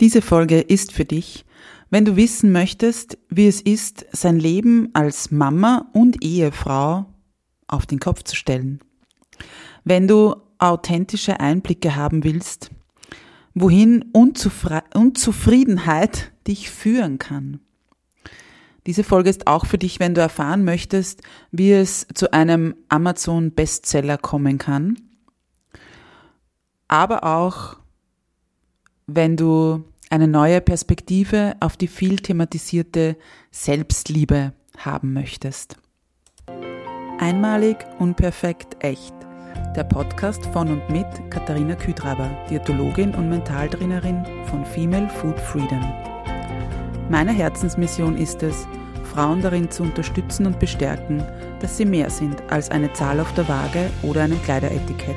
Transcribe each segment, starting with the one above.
Diese Folge ist für dich, wenn du wissen möchtest, wie es ist, sein Leben als Mama und Ehefrau auf den Kopf zu stellen. Wenn du authentische Einblicke haben willst, wohin Unzufri Unzufriedenheit dich führen kann. Diese Folge ist auch für dich, wenn du erfahren möchtest, wie es zu einem Amazon Bestseller kommen kann, aber auch wenn du eine neue Perspektive auf die viel thematisierte Selbstliebe haben möchtest. Einmalig, unperfekt, echt. Der Podcast von und mit Katharina Küdraber, Diätologin und Mentaltrainerin von Female Food Freedom. Meine Herzensmission ist es, Frauen darin zu unterstützen und bestärken, dass sie mehr sind als eine Zahl auf der Waage oder ein Kleideretikett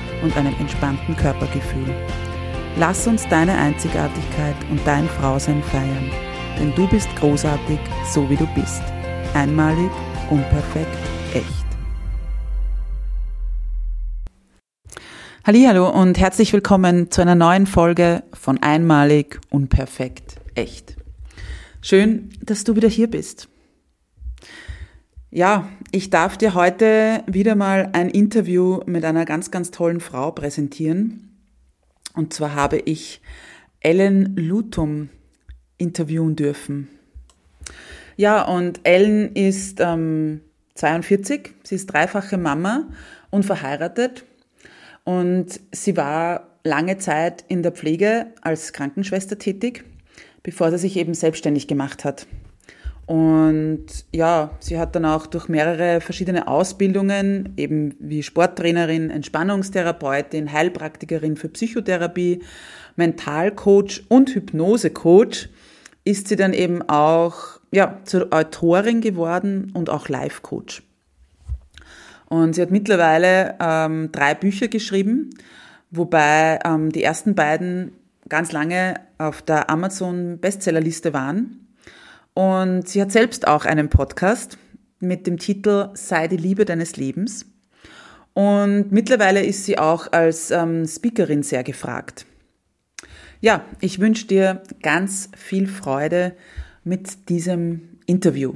und einem entspannten Körpergefühl. Lass uns deine Einzigartigkeit und dein Frausein feiern, denn du bist großartig, so wie du bist. Einmalig, unperfekt, echt. Hallo und herzlich willkommen zu einer neuen Folge von Einmalig, unperfekt, echt. Schön, dass du wieder hier bist. Ja, ich darf dir heute wieder mal ein Interview mit einer ganz, ganz tollen Frau präsentieren. Und zwar habe ich Ellen Lutum interviewen dürfen. Ja, und Ellen ist ähm, 42, sie ist dreifache Mama und verheiratet. Und sie war lange Zeit in der Pflege als Krankenschwester tätig, bevor sie sich eben selbstständig gemacht hat. Und ja, sie hat dann auch durch mehrere verschiedene Ausbildungen, eben wie Sporttrainerin, Entspannungstherapeutin, Heilpraktikerin für Psychotherapie, Mentalcoach und Hypnosecoach, ist sie dann eben auch ja, zur Autorin geworden und auch Life-Coach. Und sie hat mittlerweile ähm, drei Bücher geschrieben, wobei ähm, die ersten beiden ganz lange auf der Amazon Bestsellerliste waren. Und sie hat selbst auch einen Podcast mit dem Titel Sei die Liebe deines Lebens. Und mittlerweile ist sie auch als ähm, Speakerin sehr gefragt. Ja, ich wünsche dir ganz viel Freude mit diesem Interview.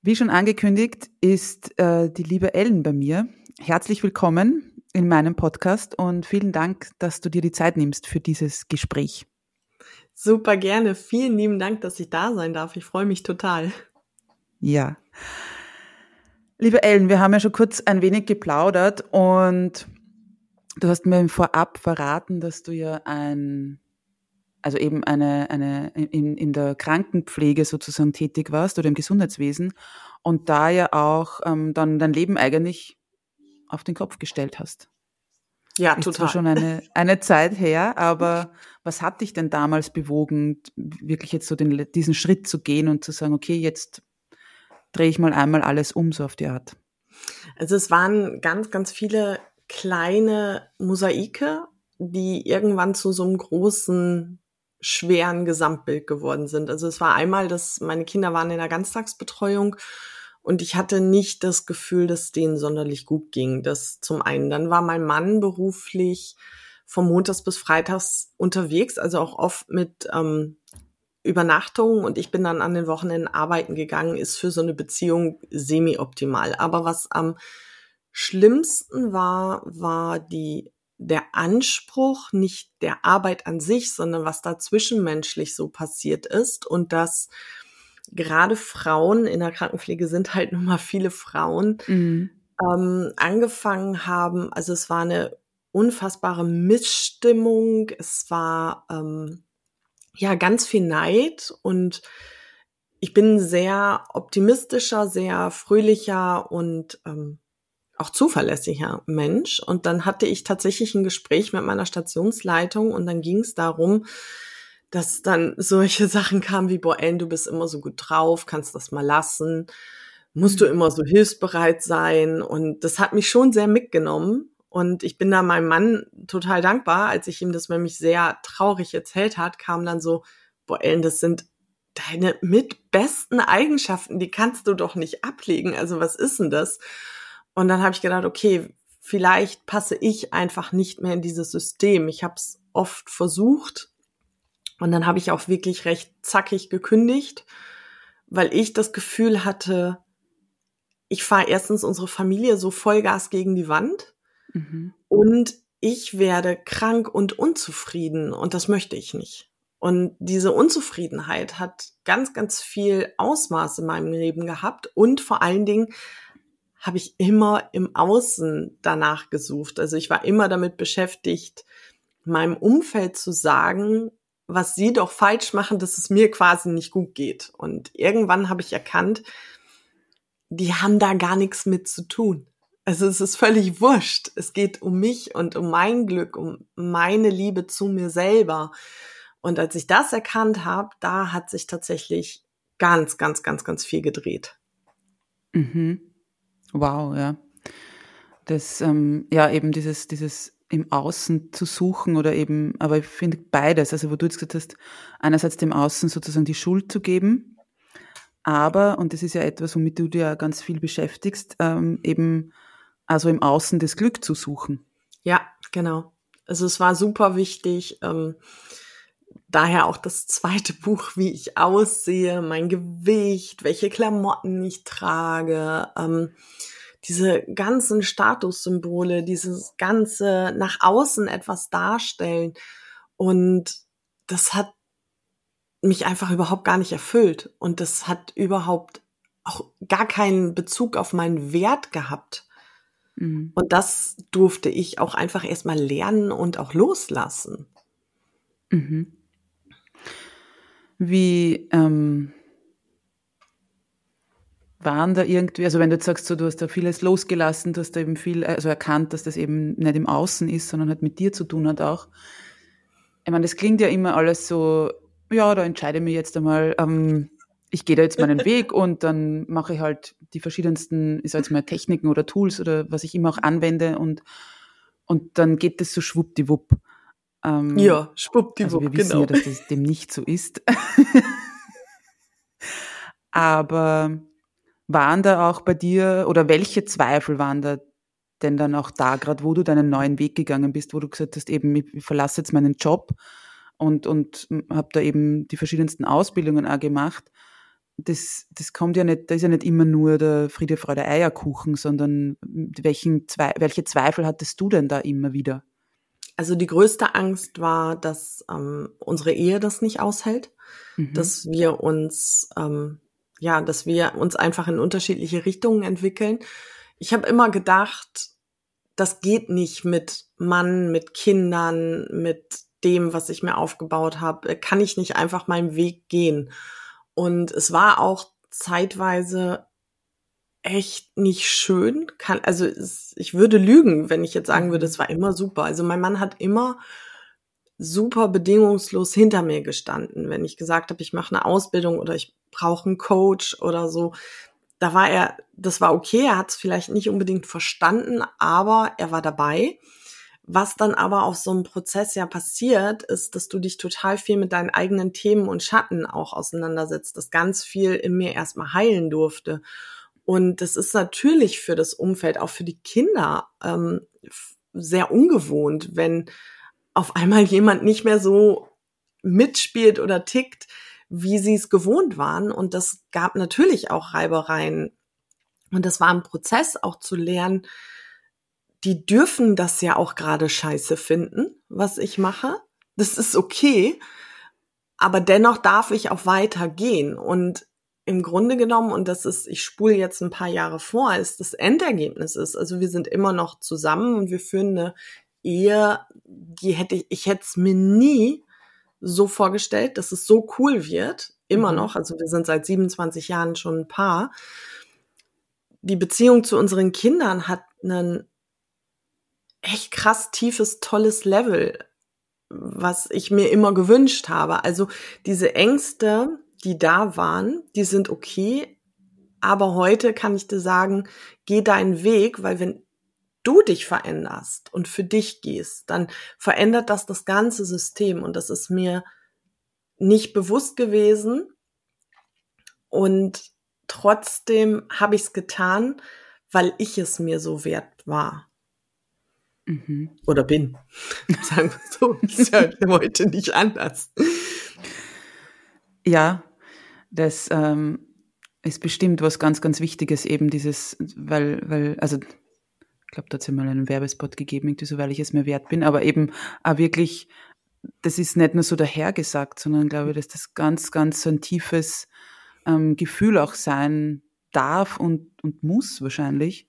Wie schon angekündigt, ist äh, die liebe Ellen bei mir. Herzlich willkommen in meinem Podcast und vielen Dank, dass du dir die Zeit nimmst für dieses Gespräch. Super gerne. Vielen lieben Dank, dass ich da sein darf. Ich freue mich total. Ja. Liebe Ellen, wir haben ja schon kurz ein wenig geplaudert und du hast mir vorab verraten, dass du ja ein, also eben eine, eine in, in der Krankenpflege sozusagen tätig warst oder im Gesundheitswesen und da ja auch ähm, dann dein Leben eigentlich auf den Kopf gestellt hast. Ja, ist total. Zwar schon eine, eine Zeit her, aber was hat dich denn damals bewogen, wirklich jetzt so den, diesen Schritt zu gehen und zu sagen, okay, jetzt drehe ich mal einmal alles um, so auf die Art? Also es waren ganz, ganz viele kleine Mosaike, die irgendwann zu so einem großen, schweren Gesamtbild geworden sind. Also es war einmal, dass meine Kinder waren in der Ganztagsbetreuung und ich hatte nicht das Gefühl, dass es denen sonderlich gut ging. Das zum einen. Dann war mein Mann beruflich vom Montags bis Freitags unterwegs, also auch oft mit ähm, Übernachtungen und ich bin dann an den Wochenenden arbeiten gegangen, ist für so eine Beziehung semi-optimal. Aber was am schlimmsten war, war die der Anspruch, nicht der Arbeit an sich, sondern was da zwischenmenschlich so passiert ist und das gerade Frauen in der Krankenpflege sind halt nun mal viele Frauen, mhm. ähm, angefangen haben. Also es war eine unfassbare Missstimmung. Es war ähm, ja ganz viel Neid und ich bin sehr optimistischer, sehr fröhlicher und ähm, auch zuverlässiger Mensch. Und dann hatte ich tatsächlich ein Gespräch mit meiner Stationsleitung und dann ging es darum, dass dann solche Sachen kamen wie, boah, Ellen, du bist immer so gut drauf, kannst das mal lassen, musst du mhm. immer so hilfsbereit sein. Und das hat mich schon sehr mitgenommen. Und ich bin da meinem Mann total dankbar, als ich ihm das nämlich sehr traurig erzählt hat, kam dann so, boah, Ellen, das sind deine mitbesten Eigenschaften, die kannst du doch nicht ablegen. Also was ist denn das? Und dann habe ich gedacht, okay, vielleicht passe ich einfach nicht mehr in dieses System. Ich habe es oft versucht und dann habe ich auch wirklich recht zackig gekündigt, weil ich das Gefühl hatte, ich fahre erstens unsere Familie so Vollgas gegen die Wand mhm. und ich werde krank und unzufrieden und das möchte ich nicht. Und diese Unzufriedenheit hat ganz, ganz viel Ausmaß in meinem Leben gehabt und vor allen Dingen habe ich immer im Außen danach gesucht. Also ich war immer damit beschäftigt, meinem Umfeld zu sagen, was sie doch falsch machen, dass es mir quasi nicht gut geht. Und irgendwann habe ich erkannt, die haben da gar nichts mit zu tun. Also es ist völlig wurscht. Es geht um mich und um mein Glück, um meine Liebe zu mir selber. Und als ich das erkannt habe, da hat sich tatsächlich ganz, ganz, ganz, ganz viel gedreht. Mhm. Wow, ja. Das, ähm, ja, eben dieses, dieses im Außen zu suchen oder eben, aber ich finde beides, also wo du jetzt gesagt hast, einerseits dem Außen sozusagen die Schuld zu geben, aber, und das ist ja etwas, womit du dir ja ganz viel beschäftigst, ähm, eben also im Außen das Glück zu suchen. Ja, genau. Also es war super wichtig, ähm, daher auch das zweite Buch, wie ich aussehe, mein Gewicht, welche Klamotten ich trage, ähm, diese ganzen Statussymbole, dieses ganze nach außen etwas darstellen. Und das hat mich einfach überhaupt gar nicht erfüllt. Und das hat überhaupt auch gar keinen Bezug auf meinen Wert gehabt. Mhm. Und das durfte ich auch einfach erstmal lernen und auch loslassen. Mhm. Wie, ähm, waren da irgendwie, also wenn du jetzt sagst, so, du hast da vieles losgelassen, du hast da eben viel, also erkannt, dass das eben nicht im Außen ist, sondern halt mit dir zu tun hat auch. Ich meine, das klingt ja immer alles so, ja, da entscheide ich mich jetzt einmal, ähm, ich gehe da jetzt meinen Weg und dann mache ich halt die verschiedensten, ich sag jetzt mal, Techniken oder Tools oder was ich immer auch anwende und, und dann geht das so schwuppdiwupp. Ähm, ja, schwuppdiwupp, also wir wissen genau. ja, dass das dem nicht so ist. Aber waren da auch bei dir oder welche Zweifel waren da denn dann auch da, gerade wo du deinen neuen Weg gegangen bist, wo du gesagt hast, eben, ich verlasse jetzt meinen Job und, und habe da eben die verschiedensten Ausbildungen auch gemacht. Das, das kommt ja nicht, da ist ja nicht immer nur der Friede, Freude, Eierkuchen, sondern welchen, welche Zweifel hattest du denn da immer wieder? Also die größte Angst war, dass ähm, unsere Ehe das nicht aushält, mhm. dass wir uns ähm, ja, dass wir uns einfach in unterschiedliche Richtungen entwickeln. Ich habe immer gedacht, das geht nicht mit Mann, mit Kindern, mit dem, was ich mir aufgebaut habe. Kann ich nicht einfach meinen Weg gehen. Und es war auch zeitweise echt nicht schön. Kann, also es, ich würde lügen, wenn ich jetzt sagen würde, mhm. es war immer super. Also mein Mann hat immer super bedingungslos hinter mir gestanden, wenn ich gesagt habe, ich mache eine Ausbildung oder ich brauche einen Coach oder so. Da war er, das war okay, er hat es vielleicht nicht unbedingt verstanden, aber er war dabei. Was dann aber auf so einem Prozess ja passiert, ist, dass du dich total viel mit deinen eigenen Themen und Schatten auch auseinandersetzt, dass ganz viel in mir erstmal heilen durfte. Und das ist natürlich für das Umfeld, auch für die Kinder, ähm, sehr ungewohnt, wenn auf einmal jemand nicht mehr so mitspielt oder tickt, wie sie es gewohnt waren. Und das gab natürlich auch Reibereien. Und das war ein Prozess auch zu lernen, die dürfen das ja auch gerade scheiße finden, was ich mache. Das ist okay. Aber dennoch darf ich auch weitergehen. Und im Grunde genommen, und das ist, ich spule jetzt ein paar Jahre vor, ist das Endergebnis ist, also wir sind immer noch zusammen und wir führen eine Ehe, die hätte ich, ich hätte es mir nie so vorgestellt, dass es so cool wird. Immer mhm. noch. Also wir sind seit 27 Jahren schon ein Paar. Die Beziehung zu unseren Kindern hat einen echt krass tiefes, tolles Level was ich mir immer gewünscht habe. Also diese Ängste, die da waren, die sind okay. Aber heute kann ich dir sagen, geh deinen Weg, weil wenn du dich veränderst und für dich gehst, dann verändert das das ganze System. Und das ist mir nicht bewusst gewesen. Und trotzdem habe ich es getan, weil ich es mir so wert war. Mhm. Oder bin. Sagen wir so. Ist ja heute nicht anders. Ja, das ähm, ist bestimmt was ganz, ganz Wichtiges, eben dieses, weil, weil, also ich glaube, da hat es ja mal einen Werbespot gegeben, irgendwie so, weil ich es mir wert bin, aber eben auch wirklich, das ist nicht nur so dahergesagt, sondern glaube ich, dass das ganz, ganz so ein tiefes ähm, Gefühl auch sein darf und, und muss wahrscheinlich.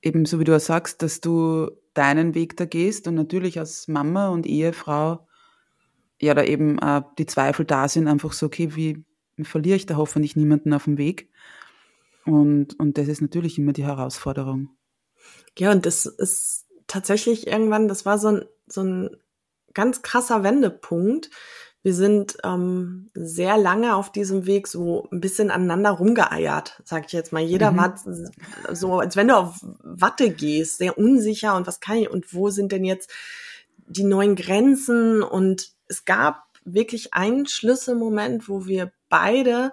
Eben so wie du auch sagst, dass du deinen Weg da gehst und natürlich als Mama und Ehefrau ja da eben äh, die Zweifel da sind, einfach so, okay, wie verliere ich da hoffentlich niemanden auf dem Weg? Und, und das ist natürlich immer die Herausforderung. Ja, und das ist tatsächlich irgendwann, das war so ein, so ein ganz krasser Wendepunkt. Wir sind ähm, sehr lange auf diesem Weg so ein bisschen aneinander rumgeeiert, sag ich jetzt mal. Jeder mhm. war so, als wenn du auf Watte gehst, sehr unsicher und was kann ich und wo sind denn jetzt die neuen Grenzen? Und es gab wirklich einen Schlüsselmoment, wo wir beide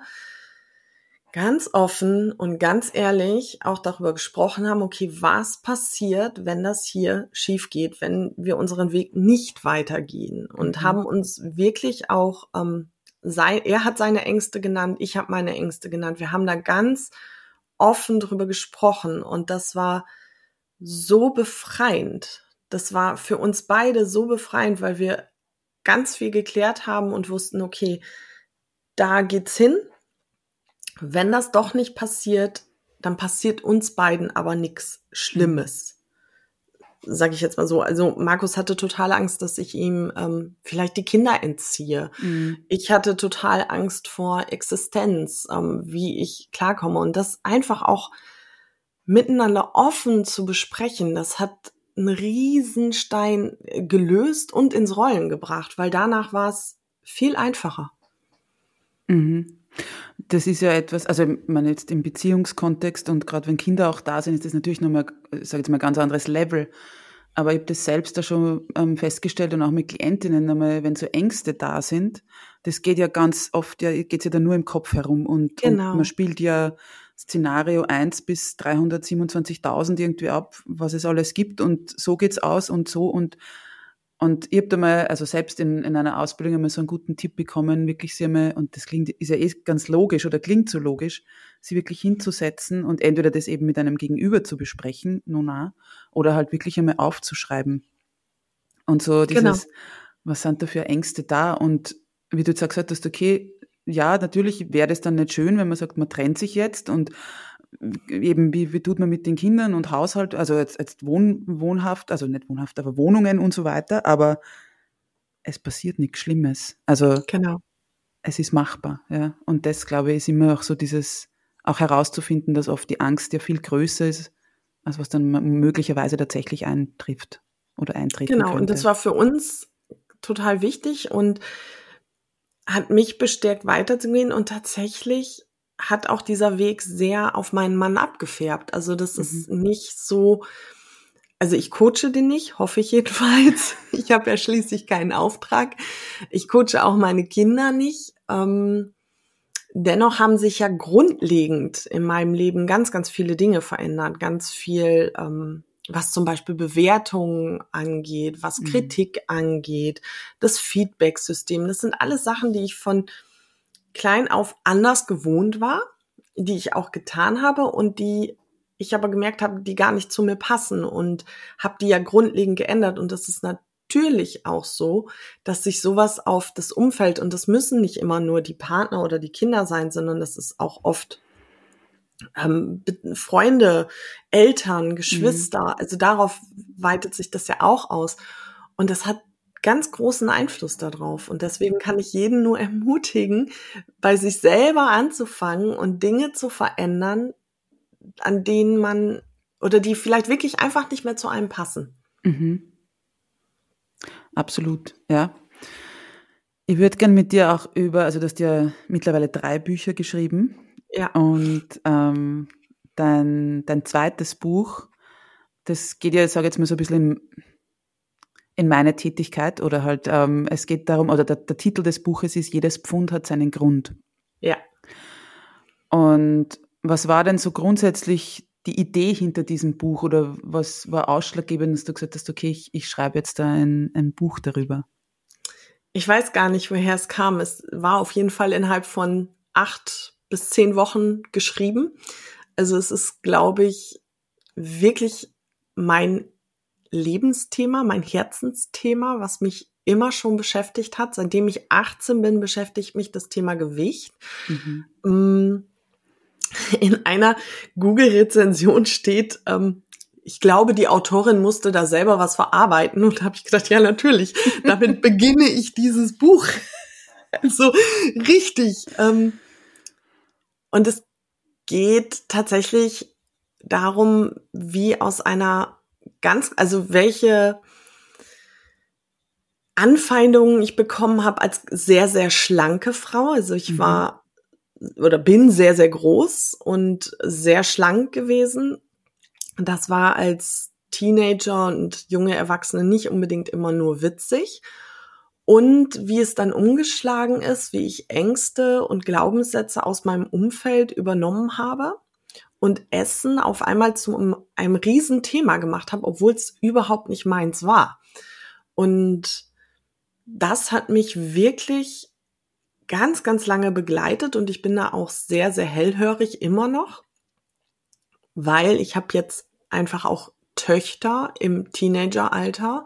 ganz offen und ganz ehrlich auch darüber gesprochen haben, okay, was passiert, wenn das hier schief geht, wenn wir unseren Weg nicht weitergehen und mhm. haben uns wirklich auch, ähm, sei, er hat seine Ängste genannt, ich habe meine Ängste genannt. Wir haben da ganz offen drüber gesprochen und das war so befreiend. Das war für uns beide so befreiend, weil wir ganz viel geklärt haben und wussten, okay, da geht's hin, wenn das doch nicht passiert, dann passiert uns beiden aber nichts Schlimmes. Sag ich jetzt mal so. Also Markus hatte total Angst, dass ich ihm ähm, vielleicht die Kinder entziehe. Mhm. Ich hatte total Angst vor Existenz, ähm, wie ich klarkomme. Und das einfach auch miteinander offen zu besprechen, das hat einen Riesenstein gelöst und ins Rollen gebracht, weil danach war es viel einfacher. Mhm. Das ist ja etwas, also ich meine jetzt im Beziehungskontext und gerade wenn Kinder auch da sind, ist das natürlich nochmal, ich sage jetzt mal, ein ganz anderes Level. Aber ich habe das selbst da schon ähm, festgestellt und auch mit Klientinnen nochmal, wenn so Ängste da sind, das geht ja ganz oft, ja, geht's ja da nur im Kopf herum und, genau. und man spielt ja Szenario 1 bis 327.000 irgendwie ab, was es alles gibt und so geht's aus und so und und ich habe da mal, also selbst in, in einer Ausbildung einmal so einen guten Tipp bekommen, wirklich sie einmal, und das klingt, ist ja eh ganz logisch oder klingt so logisch, sie wirklich hinzusetzen und entweder das eben mit einem Gegenüber zu besprechen, nona, oder halt wirklich einmal aufzuschreiben. Und so dieses, genau. was sind da für Ängste da? Und wie du jetzt gesagt hast, okay, ja, natürlich wäre das dann nicht schön, wenn man sagt, man trennt sich jetzt und eben, wie, wie tut man mit den Kindern und Haushalt, also jetzt, jetzt Wohn, wohnhaft, also nicht wohnhaft, aber Wohnungen und so weiter, aber es passiert nichts Schlimmes. Also genau. es ist machbar, ja. Und das, glaube ich, ist immer auch so dieses, auch herauszufinden, dass oft die Angst ja viel größer ist, als was dann möglicherweise tatsächlich eintrifft oder eintreten Genau, könnte. und das war für uns total wichtig und hat mich bestärkt, weiterzugehen und tatsächlich hat auch dieser Weg sehr auf meinen Mann abgefärbt. Also das mhm. ist nicht so, also ich coache den nicht, hoffe ich jedenfalls. Ich habe ja schließlich keinen Auftrag. Ich coache auch meine Kinder nicht. Ähm, dennoch haben sich ja grundlegend in meinem Leben ganz, ganz viele Dinge verändert. Ganz viel, ähm, was zum Beispiel Bewertungen angeht, was mhm. Kritik angeht, das Feedback-System. Das sind alles Sachen, die ich von klein auf anders gewohnt war, die ich auch getan habe und die ich aber gemerkt habe, die gar nicht zu mir passen und habe die ja grundlegend geändert und das ist natürlich auch so, dass sich sowas auf das Umfeld und das müssen nicht immer nur die Partner oder die Kinder sein, sondern das ist auch oft ähm, Freunde, Eltern, Geschwister, mhm. also darauf weitet sich das ja auch aus. Und das hat ganz großen Einfluss darauf. Und deswegen kann ich jeden nur ermutigen, bei sich selber anzufangen und Dinge zu verändern, an denen man oder die vielleicht wirklich einfach nicht mehr zu einem passen. Mhm. absolut, ja. Ich würde gern mit dir auch über, also du hast ja mittlerweile drei Bücher geschrieben. Ja. Und ähm, dein, dein zweites Buch, das geht ja, ich sage jetzt mal so ein bisschen in, in meine Tätigkeit oder halt, ähm, es geht darum, oder der, der Titel des Buches ist, jedes Pfund hat seinen Grund. Ja. Und was war denn so grundsätzlich die Idee hinter diesem Buch oder was war ausschlaggebend, dass du gesagt hast, okay, ich, ich schreibe jetzt da ein, ein Buch darüber? Ich weiß gar nicht, woher es kam. Es war auf jeden Fall innerhalb von acht bis zehn Wochen geschrieben. Also es ist, glaube ich, wirklich mein Lebensthema, mein Herzensthema, was mich immer schon beschäftigt hat. Seitdem ich 18 bin, beschäftigt mich das Thema Gewicht. Mhm. Mm, in einer Google-Rezension steht, ähm, ich glaube, die Autorin musste da selber was verarbeiten und habe ich gedacht, ja natürlich, damit beginne ich dieses Buch. so richtig. Ähm, und es geht tatsächlich darum, wie aus einer ganz, also welche Anfeindungen ich bekommen habe als sehr, sehr schlanke Frau. Also ich mhm. war oder bin sehr, sehr groß und sehr schlank gewesen. Das war als Teenager und junge Erwachsene nicht unbedingt immer nur witzig. Und wie es dann umgeschlagen ist, wie ich Ängste und Glaubenssätze aus meinem Umfeld übernommen habe und Essen auf einmal zu einem Riesenthema gemacht habe, obwohl es überhaupt nicht meins war. Und das hat mich wirklich ganz, ganz lange begleitet und ich bin da auch sehr, sehr hellhörig immer noch, weil ich habe jetzt einfach auch Töchter im Teenageralter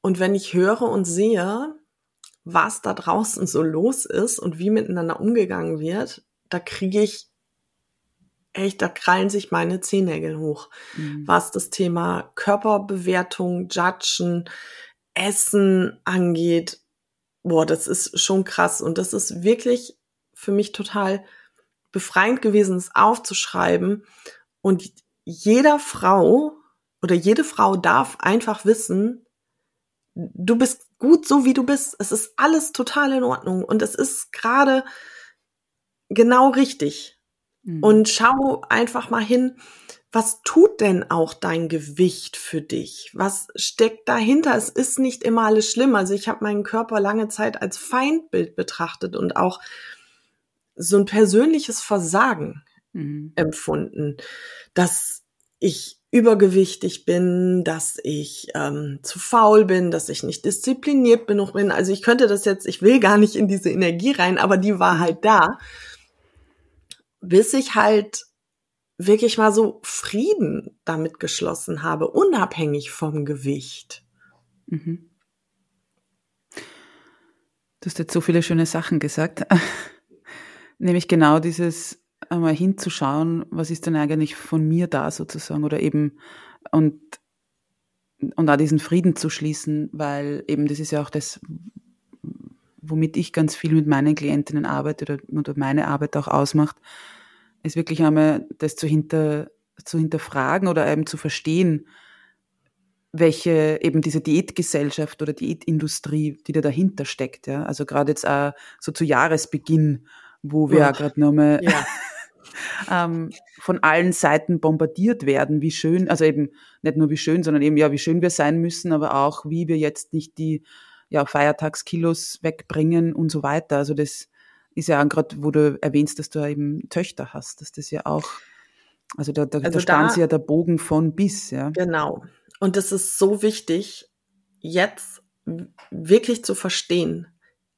und wenn ich höre und sehe, was da draußen so los ist und wie miteinander umgegangen wird, da kriege ich echt, da krallen sich meine Zehennägel hoch, mhm. was das Thema Körperbewertung, Judgen, Essen angeht boah, das ist schon krass. Und das ist wirklich für mich total befreiend gewesen, es aufzuschreiben. Und jeder Frau oder jede Frau darf einfach wissen, du bist gut so, wie du bist. Es ist alles total in Ordnung. Und es ist gerade genau richtig. Mhm. Und schau einfach mal hin, was tut denn auch dein Gewicht für dich? Was steckt dahinter? Es ist nicht immer alles schlimm. Also ich habe meinen Körper lange Zeit als Feindbild betrachtet und auch so ein persönliches Versagen mhm. empfunden, dass ich übergewichtig bin, dass ich ähm, zu faul bin, dass ich nicht diszipliniert genug bin. Also ich könnte das jetzt, ich will gar nicht in diese Energie rein, aber die war halt da, bis ich halt wirklich mal so Frieden damit geschlossen habe, unabhängig vom Gewicht. Mhm. Du hast jetzt so viele schöne Sachen gesagt. Nämlich genau dieses einmal hinzuschauen, was ist denn eigentlich von mir da sozusagen oder eben und und auch diesen Frieden zu schließen, weil eben das ist ja auch das, womit ich ganz viel mit meinen Klientinnen arbeite oder, oder meine Arbeit auch ausmacht, ist wirklich einmal das zu, hinter, zu hinterfragen oder eben zu verstehen, welche eben diese Diätgesellschaft oder Diätindustrie, die da dahinter steckt. Ja? Also gerade jetzt auch so zu Jahresbeginn, wo wir ja gerade nochmal ja. ähm, von allen Seiten bombardiert werden, wie schön, also eben nicht nur wie schön, sondern eben ja, wie schön wir sein müssen, aber auch wie wir jetzt nicht die ja, Feiertagskilos wegbringen und so weiter. Also das ist ja gerade, wo du erwähnst, dass du eben Töchter hast, dass das ja auch, also da, da, also da stand da, ja der Bogen von bis, ja. Genau. Und es ist so wichtig, jetzt wirklich zu verstehen,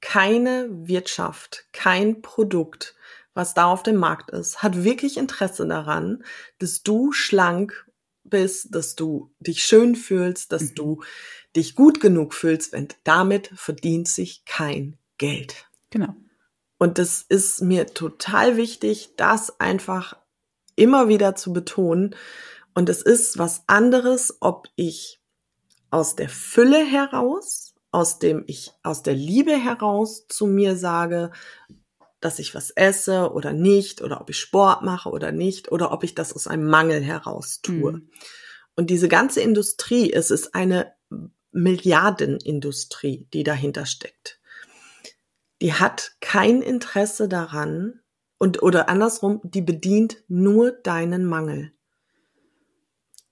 keine Wirtschaft, kein Produkt, was da auf dem Markt ist, hat wirklich Interesse daran, dass du schlank bist, dass du dich schön fühlst, dass mhm. du dich gut genug fühlst, wenn damit verdient sich kein Geld. Genau. Und das ist mir total wichtig, das einfach immer wieder zu betonen. Und es ist was anderes, ob ich aus der Fülle heraus, aus dem ich, aus der Liebe heraus zu mir sage, dass ich was esse oder nicht, oder ob ich Sport mache oder nicht, oder ob ich das aus einem Mangel heraus tue. Mhm. Und diese ganze Industrie, es ist eine Milliardenindustrie, die dahinter steckt. Die hat kein Interesse daran und oder andersrum, die bedient nur deinen Mangel.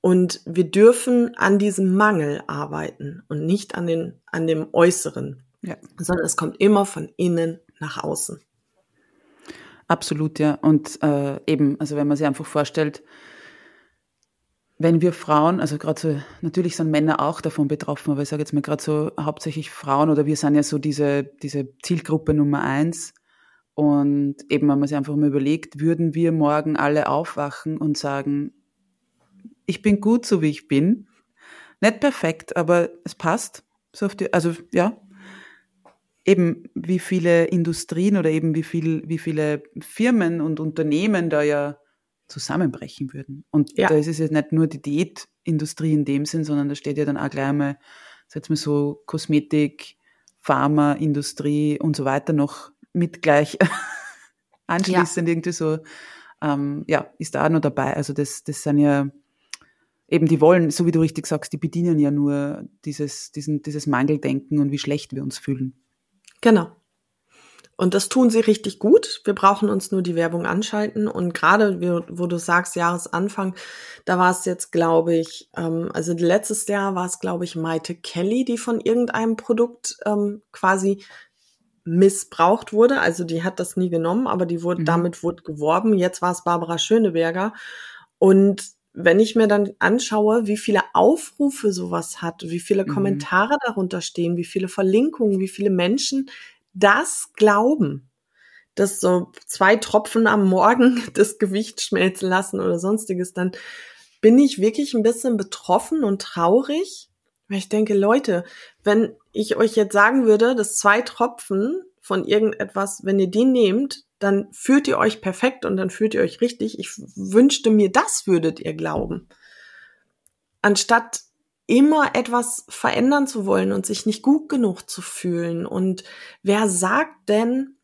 Und wir dürfen an diesem Mangel arbeiten und nicht an den an dem Äußeren, ja. sondern es kommt immer von innen nach außen. Absolut, ja. Und äh, eben, also wenn man sich einfach vorstellt, wenn wir Frauen, also gerade so, natürlich sind Männer auch davon betroffen, aber ich sage jetzt mal gerade so hauptsächlich Frauen oder wir sind ja so diese, diese Zielgruppe Nummer eins. Und eben, wenn man sich einfach mal überlegt, würden wir morgen alle aufwachen und sagen, ich bin gut so wie ich bin. Nicht perfekt, aber es passt. So auf die, also ja, eben wie viele Industrien oder eben wie viel, wie viele Firmen und Unternehmen da ja zusammenbrechen würden. Und ja. da ist es jetzt nicht nur die Diätindustrie in dem Sinn, sondern da steht ja dann auch gleich mal, sagen wir so, Kosmetik, Pharmaindustrie und so weiter noch mit gleich anschließend ja. irgendwie so, ähm, ja, ist da auch noch dabei. Also das, das sind ja eben, die wollen, so wie du richtig sagst, die bedienen ja nur dieses, diesen, dieses Mangeldenken und wie schlecht wir uns fühlen. Genau. Und das tun sie richtig gut. Wir brauchen uns nur die Werbung anschalten. Und gerade, wo du sagst, Jahresanfang, da war es jetzt, glaube ich, ähm, also letztes Jahr war es, glaube ich, Maite Kelly, die von irgendeinem Produkt ähm, quasi missbraucht wurde. Also die hat das nie genommen, aber die wurde, mhm. damit wurde geworben. Jetzt war es Barbara Schöneberger. Und wenn ich mir dann anschaue, wie viele Aufrufe sowas hat, wie viele mhm. Kommentare darunter stehen, wie viele Verlinkungen, wie viele Menschen das glauben, dass so zwei Tropfen am Morgen das Gewicht schmelzen lassen oder sonstiges, dann bin ich wirklich ein bisschen betroffen und traurig, weil ich denke, Leute, wenn ich euch jetzt sagen würde, dass zwei Tropfen von irgendetwas, wenn ihr die nehmt, dann fühlt ihr euch perfekt und dann fühlt ihr euch richtig. Ich wünschte mir, das würdet ihr glauben. Anstatt immer etwas verändern zu wollen und sich nicht gut genug zu fühlen. Und wer sagt denn,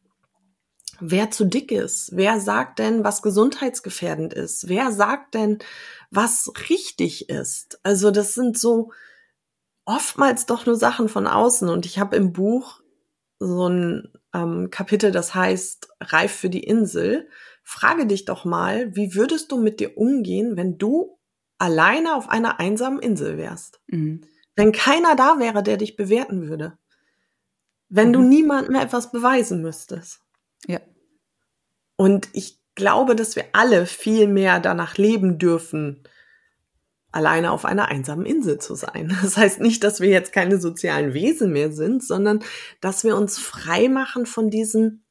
wer zu dick ist? Wer sagt denn, was gesundheitsgefährdend ist? Wer sagt denn, was richtig ist? Also das sind so oftmals doch nur Sachen von außen. Und ich habe im Buch so ein ähm, Kapitel, das heißt Reif für die Insel. Frage dich doch mal, wie würdest du mit dir umgehen, wenn du alleine auf einer einsamen Insel wärst. Mhm. Wenn keiner da wäre, der dich bewerten würde. Wenn mhm. du niemandem etwas beweisen müsstest. Ja. Und ich glaube, dass wir alle viel mehr danach leben dürfen, alleine auf einer einsamen Insel zu sein. Das heißt nicht, dass wir jetzt keine sozialen Wesen mehr sind, sondern dass wir uns frei machen von diesen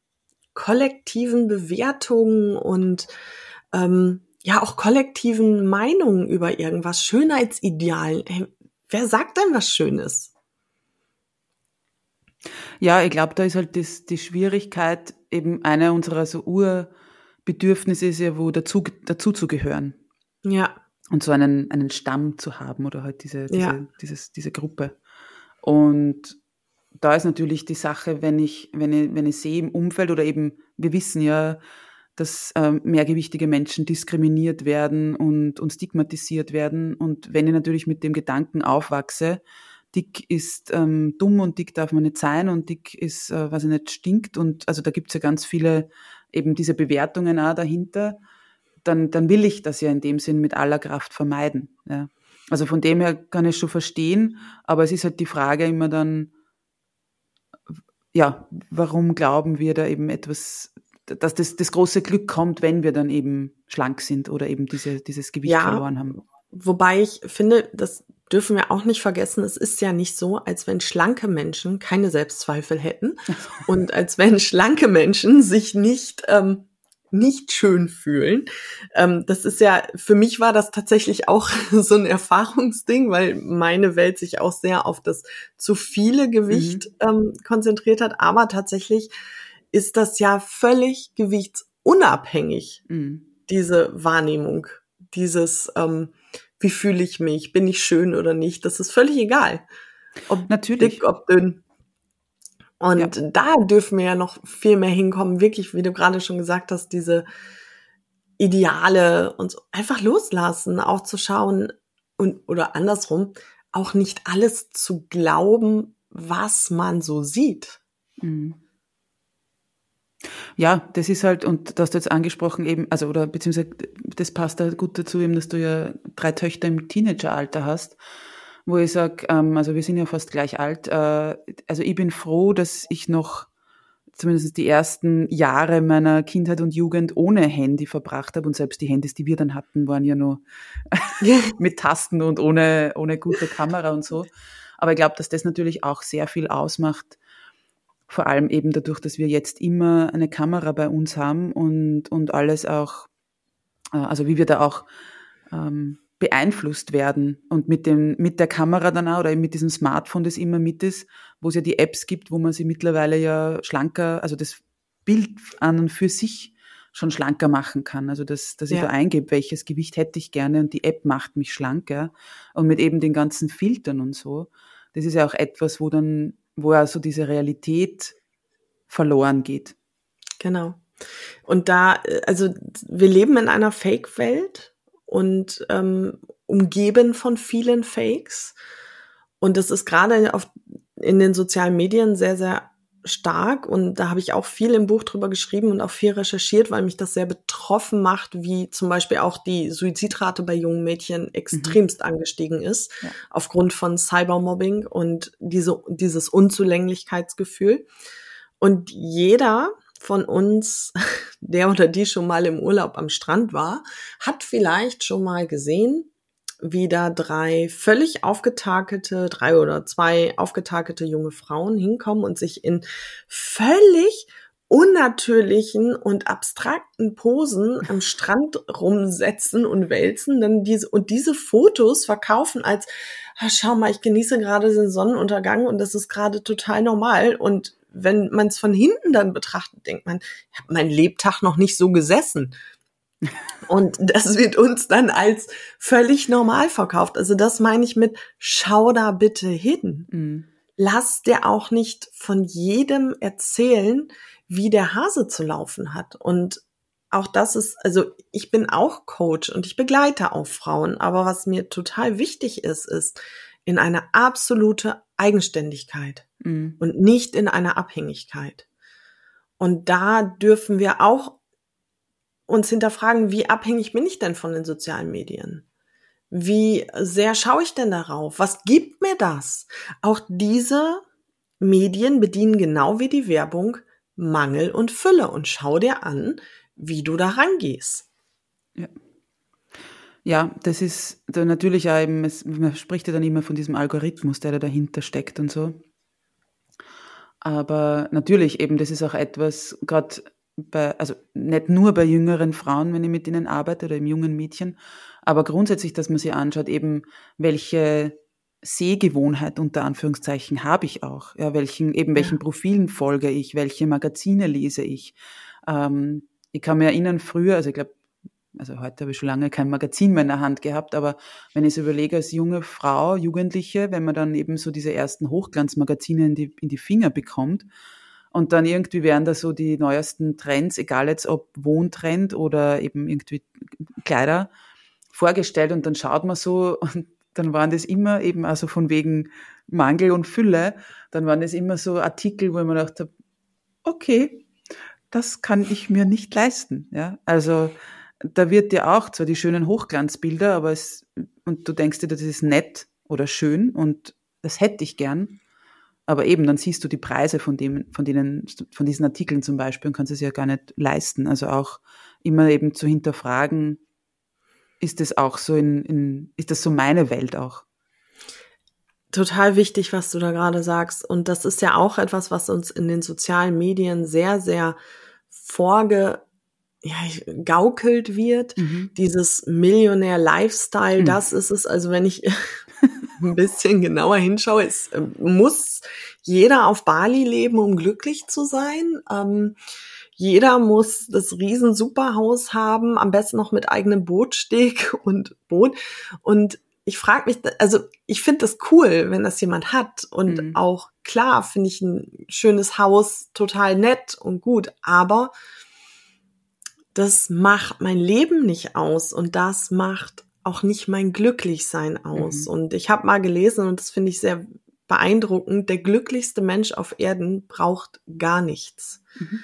kollektiven Bewertungen und ähm, ja auch kollektiven Meinungen über irgendwas, Schönheitsidealen. Hey, wer sagt denn was Schönes? Ja, ich glaube, da ist halt das, die Schwierigkeit, eben einer unserer so Urbedürfnisse ist ja, wo dazu, dazu zu gehören. Ja. Und so einen, einen Stamm zu haben oder halt diese, diese, ja. dieses, diese Gruppe. Und da ist natürlich die Sache, wenn ich, wenn ich, wenn ich sehe im Umfeld oder eben, wir wissen ja, dass ähm, mehrgewichtige Menschen diskriminiert werden und, und stigmatisiert werden. Und wenn ich natürlich mit dem Gedanken aufwachse, dick ist ähm, dumm und dick darf man nicht sein und dick ist, äh, was ich nicht, stinkt und also da gibt's ja ganz viele eben diese Bewertungen auch dahinter, dann, dann will ich das ja in dem Sinn mit aller Kraft vermeiden. Ja. Also von dem her kann ich schon verstehen, aber es ist halt die Frage immer dann, ja, warum glauben wir da eben etwas dass das, das große Glück kommt, wenn wir dann eben schlank sind oder eben diese, dieses Gewicht ja, verloren haben. Wobei ich finde, das dürfen wir auch nicht vergessen, es ist ja nicht so, als wenn schlanke Menschen keine Selbstzweifel hätten und als wenn schlanke Menschen sich nicht ähm, nicht schön fühlen. Ähm, das ist ja, für mich war das tatsächlich auch so ein Erfahrungsding, weil meine Welt sich auch sehr auf das zu viele Gewicht mhm. ähm, konzentriert hat. Aber tatsächlich ist das ja völlig gewichtsunabhängig, mhm. diese Wahrnehmung, dieses, ähm, wie fühle ich mich, bin ich schön oder nicht, das ist völlig egal. Ob Natürlich. dick, ob dünn. Und ja. da dürfen wir ja noch viel mehr hinkommen, wirklich, wie du gerade schon gesagt hast, diese Ideale und so einfach loslassen, auch zu schauen und oder andersrum, auch nicht alles zu glauben, was man so sieht. Mhm. Ja, das ist halt, und das hast du jetzt angesprochen eben, also oder beziehungsweise das passt da gut dazu, eben, dass du ja drei Töchter im Teenageralter hast, wo ich sag, ähm, also wir sind ja fast gleich alt, äh, also ich bin froh, dass ich noch zumindest die ersten Jahre meiner Kindheit und Jugend ohne Handy verbracht habe und selbst die Handys, die wir dann hatten, waren ja nur mit Tasten und ohne, ohne gute Kamera und so. Aber ich glaube, dass das natürlich auch sehr viel ausmacht, vor allem eben dadurch, dass wir jetzt immer eine Kamera bei uns haben und, und alles auch, äh, also wie wir da auch ähm, beeinflusst werden und mit dem, mit der Kamera dann auch oder eben mit diesem Smartphone, das immer mit ist, wo es ja die Apps gibt, wo man sie mittlerweile ja schlanker, also das Bild an und für sich schon schlanker machen kann. Also dass, dass ich ja. da eingebe, welches Gewicht hätte ich gerne und die App macht mich schlanker. Und mit eben den ganzen Filtern und so. Das ist ja auch etwas, wo dann wo ja so diese Realität verloren geht. Genau. Und da, also wir leben in einer Fake-Welt und ähm, umgeben von vielen Fakes. Und das ist gerade auf, in den sozialen Medien sehr, sehr stark und da habe ich auch viel im Buch drüber geschrieben und auch viel recherchiert, weil mich das sehr betroffen macht, wie zum Beispiel auch die Suizidrate bei jungen Mädchen extremst mhm. angestiegen ist, ja. aufgrund von Cybermobbing und diese, dieses Unzulänglichkeitsgefühl. Und jeder von uns, der oder die schon mal im Urlaub am Strand war, hat vielleicht schon mal gesehen, wie da drei völlig aufgetakelte, drei oder zwei aufgetakelte junge Frauen hinkommen und sich in völlig unnatürlichen und abstrakten Posen am Strand rumsetzen und wälzen, dann diese und diese Fotos verkaufen als ah, schau mal, ich genieße gerade den Sonnenuntergang und das ist gerade total normal und wenn man es von hinten dann betrachtet, denkt man, ich habe meinen Lebtag noch nicht so gesessen. Und das wird uns dann als völlig normal verkauft. Also das meine ich mit, schau da bitte hin. Mhm. Lass dir auch nicht von jedem erzählen, wie der Hase zu laufen hat. Und auch das ist, also ich bin auch Coach und ich begleite auch Frauen. Aber was mir total wichtig ist, ist in eine absolute Eigenständigkeit mhm. und nicht in einer Abhängigkeit. Und da dürfen wir auch uns hinterfragen, wie abhängig bin ich denn von den sozialen Medien? Wie sehr schaue ich denn darauf? Was gibt mir das? Auch diese Medien bedienen genau wie die Werbung Mangel und Fülle und schau dir an, wie du da rangehst. Ja. Ja, das ist da natürlich auch eben, es, man spricht ja dann immer von diesem Algorithmus, der da dahinter steckt und so. Aber natürlich eben, das ist auch etwas, gerade bei, also nicht nur bei jüngeren Frauen, wenn ich mit ihnen arbeite oder im jungen Mädchen, aber grundsätzlich, dass man sich anschaut, eben welche Sehgewohnheit unter Anführungszeichen habe ich auch, ja, welchen, eben welchen ja. Profilen folge ich, welche Magazine lese ich. Ähm, ich kann mir erinnern, früher, also ich glaube, also heute habe ich schon lange kein Magazin mehr in der Hand gehabt, aber wenn ich es überlege, als junge Frau, Jugendliche, wenn man dann eben so diese ersten Hochglanzmagazine in die, in die Finger bekommt, und dann irgendwie werden da so die neuesten Trends, egal jetzt ob Wohntrend oder eben irgendwie Kleider, vorgestellt und dann schaut man so und dann waren das immer eben also von wegen Mangel und Fülle, dann waren das immer so Artikel, wo man dachte, okay, das kann ich mir nicht leisten, ja. Also, da wird dir auch zwar die schönen Hochglanzbilder, aber es, und du denkst dir, das ist nett oder schön und das hätte ich gern. Aber eben, dann siehst du die Preise von dem, von denen, von diesen Artikeln zum Beispiel und kannst es ja gar nicht leisten. Also auch immer eben zu hinterfragen, ist das auch so in, in ist das so meine Welt auch? Total wichtig, was du da gerade sagst. Und das ist ja auch etwas, was uns in den sozialen Medien sehr, sehr vorge, ja, gaukelt wird. Mhm. Dieses Millionär-Lifestyle, mhm. das ist es. Also wenn ich ein bisschen genauer hinschaue, es äh, muss jeder auf Bali leben, um glücklich zu sein. Ähm, jeder muss das riesen Superhaus haben, am besten noch mit eigenem Bootsteg und Boot. Und ich frage mich, also ich finde das cool, wenn das jemand hat. Und mhm. auch klar finde ich ein schönes Haus total nett und gut, aber das macht mein Leben nicht aus und das macht auch nicht mein Glücklichsein aus. Mhm. Und ich habe mal gelesen, und das finde ich sehr beeindruckend, der glücklichste Mensch auf Erden braucht gar nichts. Mhm.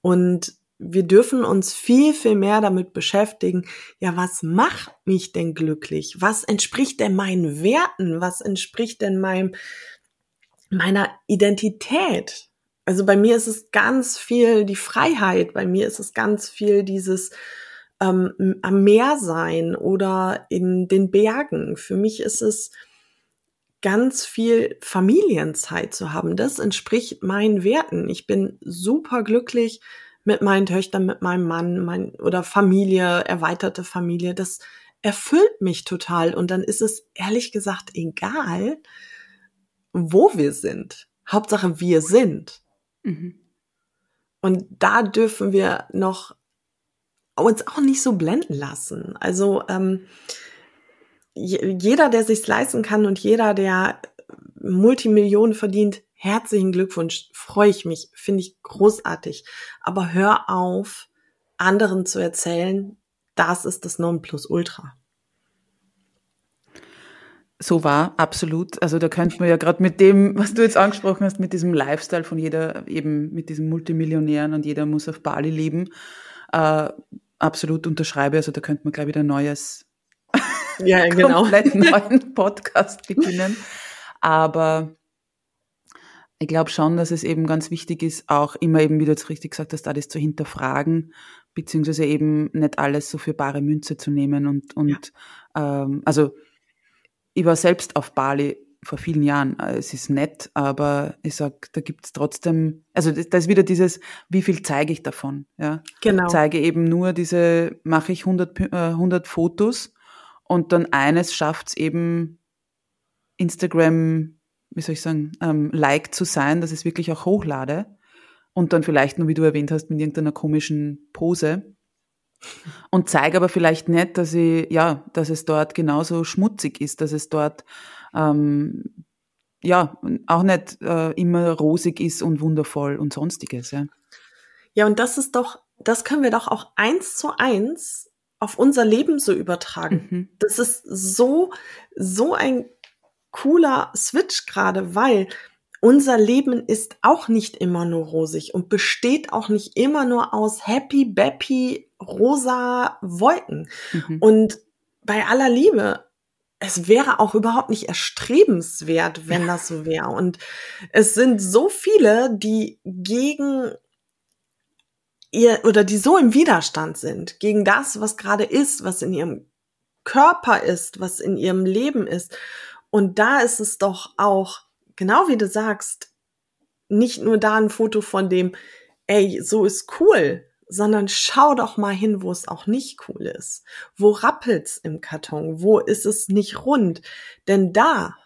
Und wir dürfen uns viel, viel mehr damit beschäftigen, ja, was macht mich denn glücklich? Was entspricht denn meinen Werten? Was entspricht denn meinem, meiner Identität? Also bei mir ist es ganz viel die Freiheit, bei mir ist es ganz viel dieses ähm, am Meer sein oder in den Bergen. Für mich ist es ganz viel Familienzeit zu haben. Das entspricht meinen Werten. Ich bin super glücklich mit meinen Töchtern, mit meinem Mann, mein, oder Familie, erweiterte Familie. Das erfüllt mich total. Und dann ist es ehrlich gesagt egal, wo wir sind. Hauptsache wir sind. Mhm. Und da dürfen wir noch uns auch nicht so blenden lassen. Also ähm, jeder, der sich's leisten kann und jeder, der Multimillionen verdient, herzlichen Glückwunsch, freue ich mich, finde ich großartig. Aber hör auf, anderen zu erzählen, das ist das Nonplusultra. So war, absolut. Also da könnte man ja gerade mit dem, was du jetzt angesprochen hast, mit diesem Lifestyle von jeder, eben mit diesen Multimillionären und jeder muss auf Bali leben, äh, absolut unterschreibe. Also da könnte man gleich wieder ein neues, ja, genau. komplett neuen Podcast beginnen. Aber ich glaube schon, dass es eben ganz wichtig ist, auch immer eben, wie du jetzt richtig gesagt hast, alles zu hinterfragen, beziehungsweise eben nicht alles so für bare Münze zu nehmen und, und ja. ähm, also ich war selbst auf Bali vor vielen Jahren. Es ist nett, aber ich sag, da gibt's trotzdem, also da ist wieder dieses, wie viel zeige ich davon? Ja, genau. zeige eben nur diese, mache ich 100, äh, 100 Fotos und dann eines schafft's eben Instagram, wie soll ich sagen, ähm, Like zu sein, dass ich es wirklich auch hochlade und dann vielleicht nur, wie du erwähnt hast, mit irgendeiner komischen Pose und zeige aber vielleicht nicht, dass ich, ja, dass es dort genauso schmutzig ist, dass es dort ähm, ja auch nicht äh, immer rosig ist und wundervoll und sonstiges. Ja. ja, und das ist doch, das können wir doch auch eins zu eins auf unser Leben so übertragen. Mhm. Das ist so, so ein cooler Switch gerade, weil unser Leben ist auch nicht immer nur rosig und besteht auch nicht immer nur aus happy, bappy, rosa Wolken. Mhm. Und bei aller Liebe, es wäre auch überhaupt nicht erstrebenswert, wenn das so wäre. Und es sind so viele, die gegen ihr oder die so im Widerstand sind gegen das, was gerade ist, was in ihrem Körper ist, was in ihrem Leben ist. Und da ist es doch auch, genau wie du sagst, nicht nur da ein Foto von dem, ey, so ist cool, sondern schau doch mal hin, wo es auch nicht cool ist. Wo rappelt's im Karton? Wo ist es nicht rund? Denn da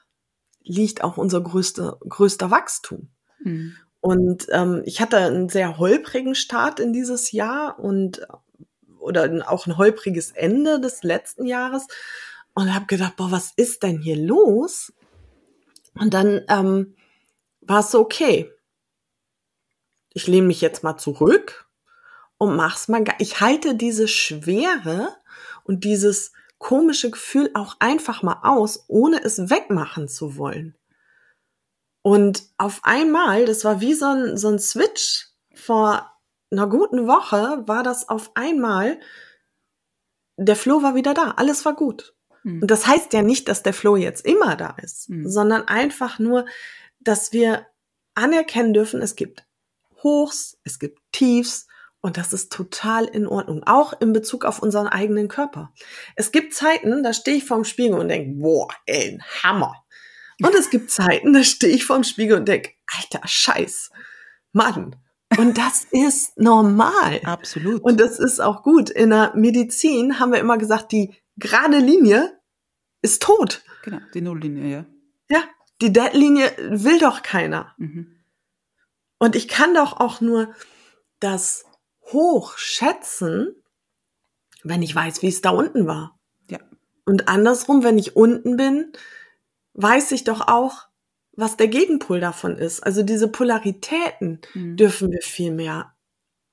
liegt auch unser größter, größter Wachstum. Mhm. Und ähm, ich hatte einen sehr holprigen Start in dieses Jahr und oder auch ein holpriges Ende des letzten Jahres und habe gedacht, boah, was ist denn hier los? Und dann ähm, war es so, okay, ich lehne mich jetzt mal zurück und mach's mal. Ich halte diese Schwere und dieses komische Gefühl auch einfach mal aus, ohne es wegmachen zu wollen. Und auf einmal, das war wie so ein, so ein Switch vor einer guten Woche, war das auf einmal, der Flow war wieder da, alles war gut. Mhm. Und das heißt ja nicht, dass der Flow jetzt immer da ist, mhm. sondern einfach nur, dass wir anerkennen dürfen, es gibt Hochs, es gibt Tiefs und das ist total in Ordnung, auch in Bezug auf unseren eigenen Körper. Es gibt Zeiten, da stehe ich vorm Spiegel und denke, boah, ey, ein Hammer. Und es gibt Zeiten, da stehe ich vorm Spiegel und denke, alter Scheiß, Mann. Und das ist normal. Absolut. Und das ist auch gut. In der Medizin haben wir immer gesagt, die gerade Linie ist tot. Genau, die Nulllinie, ja. Ja, die Deadlinie will doch keiner. Mhm. Und ich kann doch auch nur das hoch schätzen, wenn ich weiß, wie es da unten war. Ja. Und andersrum, wenn ich unten bin, weiß ich doch auch, was der Gegenpol davon ist. Also diese Polaritäten mhm. dürfen wir viel mehr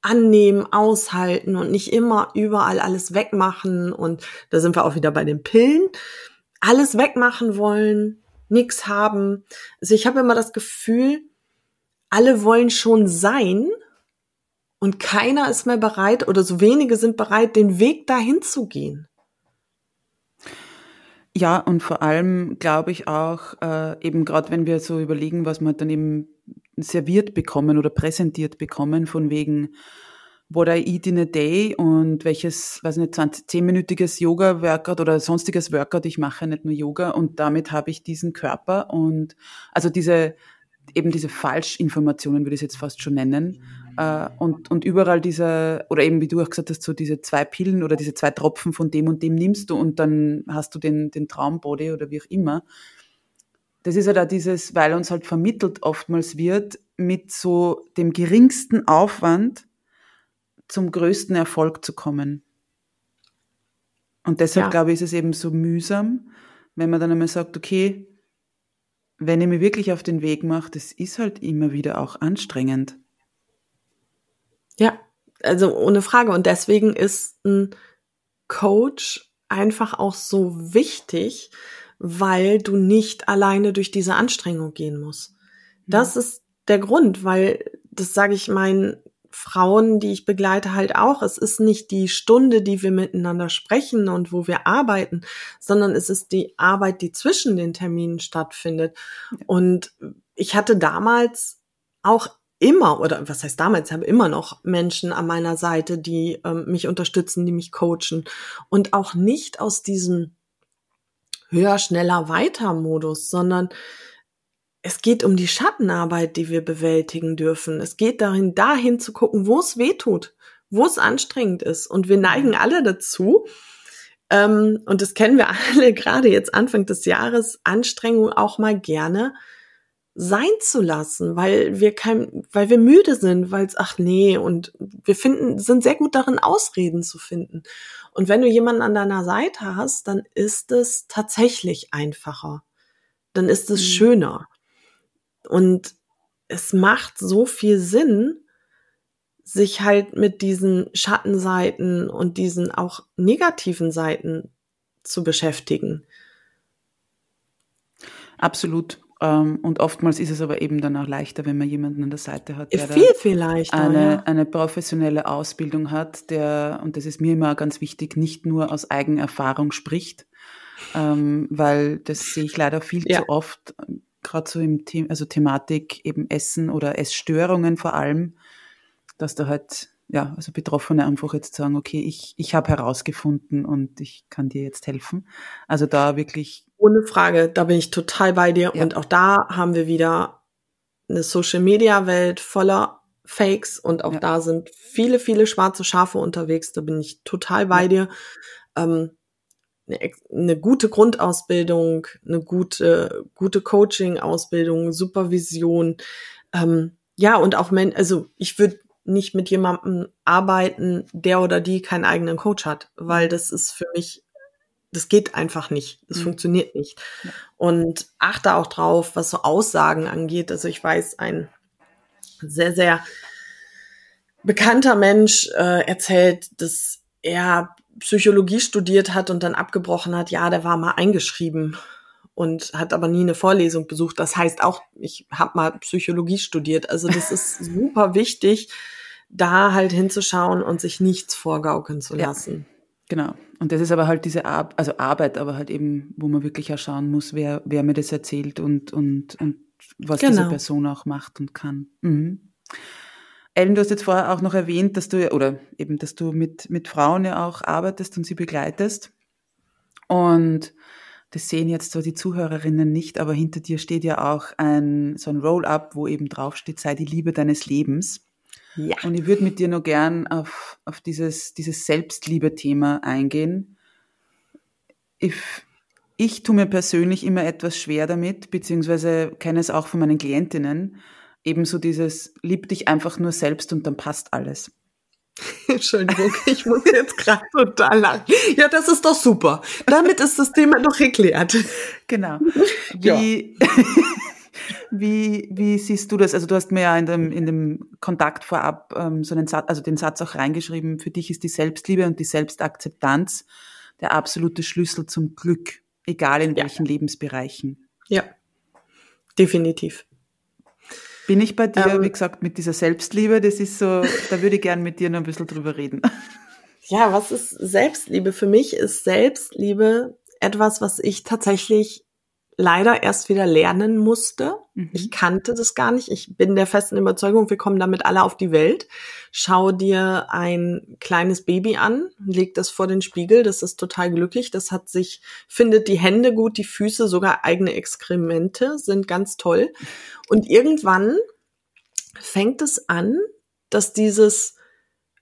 annehmen, aushalten und nicht immer überall alles wegmachen. Und da sind wir auch wieder bei den Pillen. Alles wegmachen wollen, nichts haben. Also ich habe immer das Gefühl, alle wollen schon sein und keiner ist mehr bereit oder so wenige sind bereit, den Weg dahin zu gehen. Ja, und vor allem glaube ich auch, äh, eben gerade wenn wir so überlegen, was wir dann eben serviert bekommen oder präsentiert bekommen, von wegen What I Eat in a Day und welches, weiß nicht, 20, 10-minütiges Yoga-Workout oder sonstiges Workout ich mache, nicht nur Yoga und damit habe ich diesen Körper und also diese, eben diese Falschinformationen würde ich es jetzt fast schon nennen äh, und, und überall diese, oder eben wie du auch gesagt hast, so diese zwei Pillen oder diese zwei Tropfen von dem und dem nimmst du und dann hast du den, den Traumbody oder wie auch immer. Das ist ja da dieses, weil uns halt vermittelt oftmals wird, mit so dem geringsten Aufwand zum größten Erfolg zu kommen. Und deshalb ja. glaube ich, ist es eben so mühsam, wenn man dann einmal sagt, okay, wenn ich mich wirklich auf den Weg mache, das ist halt immer wieder auch anstrengend. Ja, also ohne Frage. Und deswegen ist ein Coach einfach auch so wichtig, weil du nicht alleine durch diese Anstrengung gehen musst. Das mhm. ist der Grund, weil das sage ich meinen Frauen, die ich begleite, halt auch. Es ist nicht die Stunde, die wir miteinander sprechen und wo wir arbeiten, sondern es ist die Arbeit, die zwischen den Terminen stattfindet. Und ich hatte damals auch immer, oder was heißt damals, ich habe immer noch Menschen an meiner Seite, die ähm, mich unterstützen, die mich coachen und auch nicht aus diesem höher, schneller, weiter Modus, sondern es geht um die Schattenarbeit, die wir bewältigen dürfen. Es geht dahin, dahin zu gucken, wo es weh tut, wo es anstrengend ist. Und wir neigen alle dazu, ähm, und das kennen wir alle gerade jetzt Anfang des Jahres, Anstrengung auch mal gerne sein zu lassen, weil wir kein, weil wir müde sind, weil es, ach nee, und wir finden, sind sehr gut darin, Ausreden zu finden. Und wenn du jemanden an deiner Seite hast, dann ist es tatsächlich einfacher. Dann ist es mhm. schöner. Und es macht so viel Sinn, sich halt mit diesen Schattenseiten und diesen auch negativen Seiten zu beschäftigen. Absolut. Ähm, und oftmals ist es aber eben dann auch leichter, wenn man jemanden an der Seite hat, der viel, viel leichter, eine, ja. eine professionelle Ausbildung hat, der, und das ist mir immer ganz wichtig, nicht nur aus Eigenerfahrung spricht, ähm, weil das sehe ich leider viel ja. zu oft, gerade so im Thema, also Thematik eben Essen oder Essstörungen vor allem, dass da halt ja, also Betroffene einfach jetzt sagen, okay, ich, ich habe herausgefunden und ich kann dir jetzt helfen. Also da wirklich. Ohne Frage, da bin ich total bei dir. Ja. Und auch da haben wir wieder eine Social-Media-Welt voller Fakes und auch ja. da sind viele, viele schwarze Schafe unterwegs. Da bin ich total bei ja. dir. Ähm, eine, eine, gute Grundausbildung, eine gute, gute Coaching-Ausbildung, Supervision. Ähm, ja, und auch, men also ich würde nicht mit jemandem arbeiten, der oder die keinen eigenen Coach hat, weil das ist für mich, das geht einfach nicht. Das mhm. funktioniert nicht. Ja. Und achte auch drauf, was so Aussagen angeht. Also ich weiß, ein sehr, sehr bekannter Mensch äh, erzählt, dass er Psychologie studiert hat und dann abgebrochen hat. Ja, der war mal eingeschrieben und hat aber nie eine Vorlesung besucht. Das heißt auch, ich habe mal Psychologie studiert. Also das ist super wichtig, da halt hinzuschauen und sich nichts vorgaukeln zu lassen. Ja, genau. Und das ist aber halt diese Ar also Arbeit, aber halt eben, wo man wirklich auch schauen muss, wer, wer mir das erzählt und, und, und was genau. diese Person auch macht und kann. Mhm. Ellen, du hast jetzt vorher auch noch erwähnt, dass du, oder eben, dass du mit, mit Frauen ja auch arbeitest und sie begleitest. Und das sehen jetzt zwar die Zuhörerinnen nicht, aber hinter dir steht ja auch ein, so ein Roll-up, wo eben draufsteht, sei die Liebe deines Lebens. Ja. Und ich würde mit dir nur gern auf, auf dieses, dieses Selbstliebe-Thema eingehen. Ich, ich tue mir persönlich immer etwas schwer damit, beziehungsweise kenne es auch von meinen Klientinnen, ebenso dieses, lieb dich einfach nur selbst und dann passt alles. Entschuldigung, ich muss jetzt gerade total lachen. Ja, das ist doch super. Damit ist das Thema doch geklärt. Genau. Wie, ja. Wie, wie siehst du das? Also du hast mir ja in dem, in dem Kontakt vorab ähm, so einen Satz, also den Satz auch reingeschrieben, für dich ist die Selbstliebe und die Selbstakzeptanz der absolute Schlüssel zum Glück, egal in ja. welchen Lebensbereichen. Ja, definitiv. Bin ich bei dir, ähm, wie gesagt, mit dieser Selbstliebe, das ist so, da würde ich gern mit dir noch ein bisschen drüber reden. Ja, was ist Selbstliebe? Für mich ist Selbstliebe etwas, was ich tatsächlich leider erst wieder lernen musste. Mhm. Ich kannte das gar nicht. Ich bin der festen Überzeugung, wir kommen damit alle auf die Welt. Schau dir ein kleines Baby an, leg das vor den Spiegel, das ist total glücklich. Das hat sich, findet die Hände gut, die Füße, sogar eigene Exkremente sind ganz toll. Und irgendwann fängt es an, dass dieses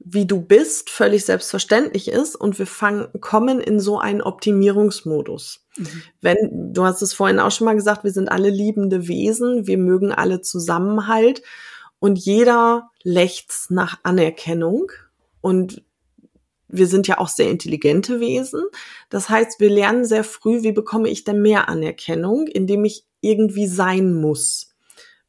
wie du bist, völlig selbstverständlich ist und wir fangen, kommen in so einen Optimierungsmodus. Mhm. Wenn, du hast es vorhin auch schon mal gesagt, wir sind alle liebende Wesen, wir mögen alle Zusammenhalt und jeder lechzt nach Anerkennung und wir sind ja auch sehr intelligente Wesen. Das heißt, wir lernen sehr früh, wie bekomme ich denn mehr Anerkennung, indem ich irgendwie sein muss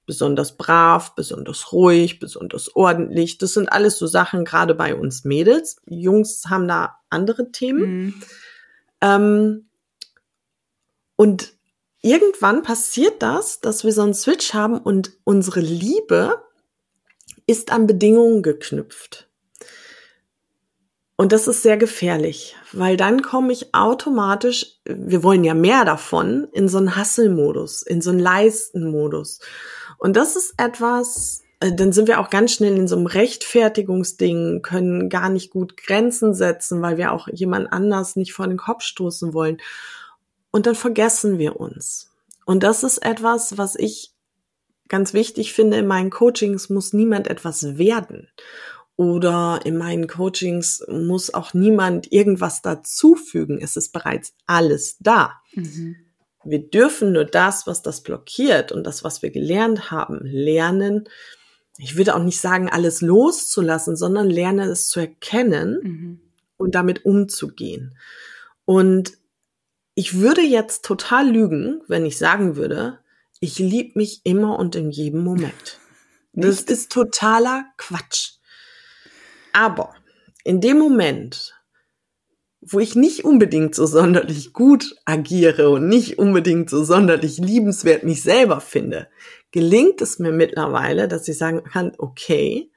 besonders brav, besonders ruhig, besonders ordentlich. Das sind alles so Sachen, gerade bei uns Mädels. Jungs haben da andere Themen. Mhm. Ähm, und irgendwann passiert das, dass wir so einen Switch haben und unsere Liebe ist an Bedingungen geknüpft. Und das ist sehr gefährlich, weil dann komme ich automatisch, wir wollen ja mehr davon, in so einen Hasselmodus, in so einen Leistenmodus. Und das ist etwas, äh, dann sind wir auch ganz schnell in so einem Rechtfertigungsding, können gar nicht gut Grenzen setzen, weil wir auch jemand anders nicht vor den Kopf stoßen wollen. Und dann vergessen wir uns. Und das ist etwas, was ich ganz wichtig finde in meinen Coachings, muss niemand etwas werden. Oder in meinen Coachings muss auch niemand irgendwas dazufügen. Es ist bereits alles da. Mhm. Wir dürfen nur das, was das blockiert und das, was wir gelernt haben, lernen. Ich würde auch nicht sagen, alles loszulassen, sondern lernen es zu erkennen mhm. und damit umzugehen. Und ich würde jetzt total lügen, wenn ich sagen würde, ich liebe mich immer und in jedem Moment. Das ist totaler Quatsch. Aber in dem Moment, wo ich nicht unbedingt so sonderlich gut agiere und nicht unbedingt so sonderlich liebenswert mich selber finde, gelingt es mir mittlerweile, dass ich sagen kann, okay,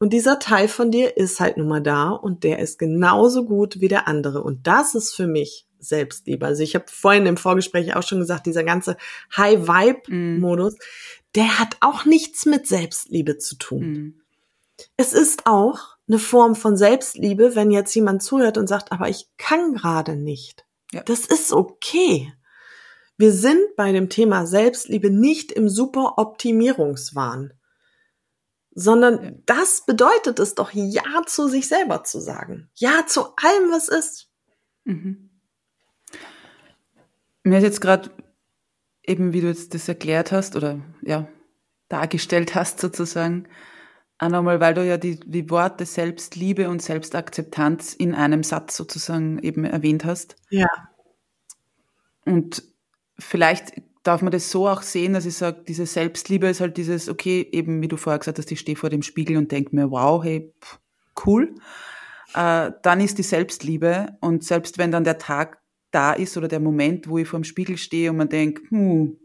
und dieser Teil von dir ist halt nun mal da und der ist genauso gut wie der andere. Und das ist für mich Selbstliebe. Also ich habe vorhin im Vorgespräch auch schon gesagt, dieser ganze High-Vibe-Modus, mm. der hat auch nichts mit Selbstliebe zu tun. Mm. Es ist auch eine Form von Selbstliebe, wenn jetzt jemand zuhört und sagt, aber ich kann gerade nicht. Ja. Das ist okay. Wir sind bei dem Thema Selbstliebe nicht im super Optimierungswahn, sondern ja. das bedeutet es doch, Ja zu sich selber zu sagen. Ja zu allem, was ist. Mhm. Mir ist jetzt gerade eben, wie du jetzt das erklärt hast oder ja, dargestellt hast sozusagen, auch nochmal, weil du ja die, die Worte Selbstliebe und Selbstakzeptanz in einem Satz sozusagen eben erwähnt hast. Ja. Und vielleicht darf man das so auch sehen, dass ich sage, diese Selbstliebe ist halt dieses, okay, eben wie du vorher gesagt hast, ich stehe vor dem Spiegel und denke mir, wow, hey, pff, cool. Äh, dann ist die Selbstliebe und selbst wenn dann der Tag da ist oder der Moment, wo ich vor dem Spiegel stehe und man denkt, hm,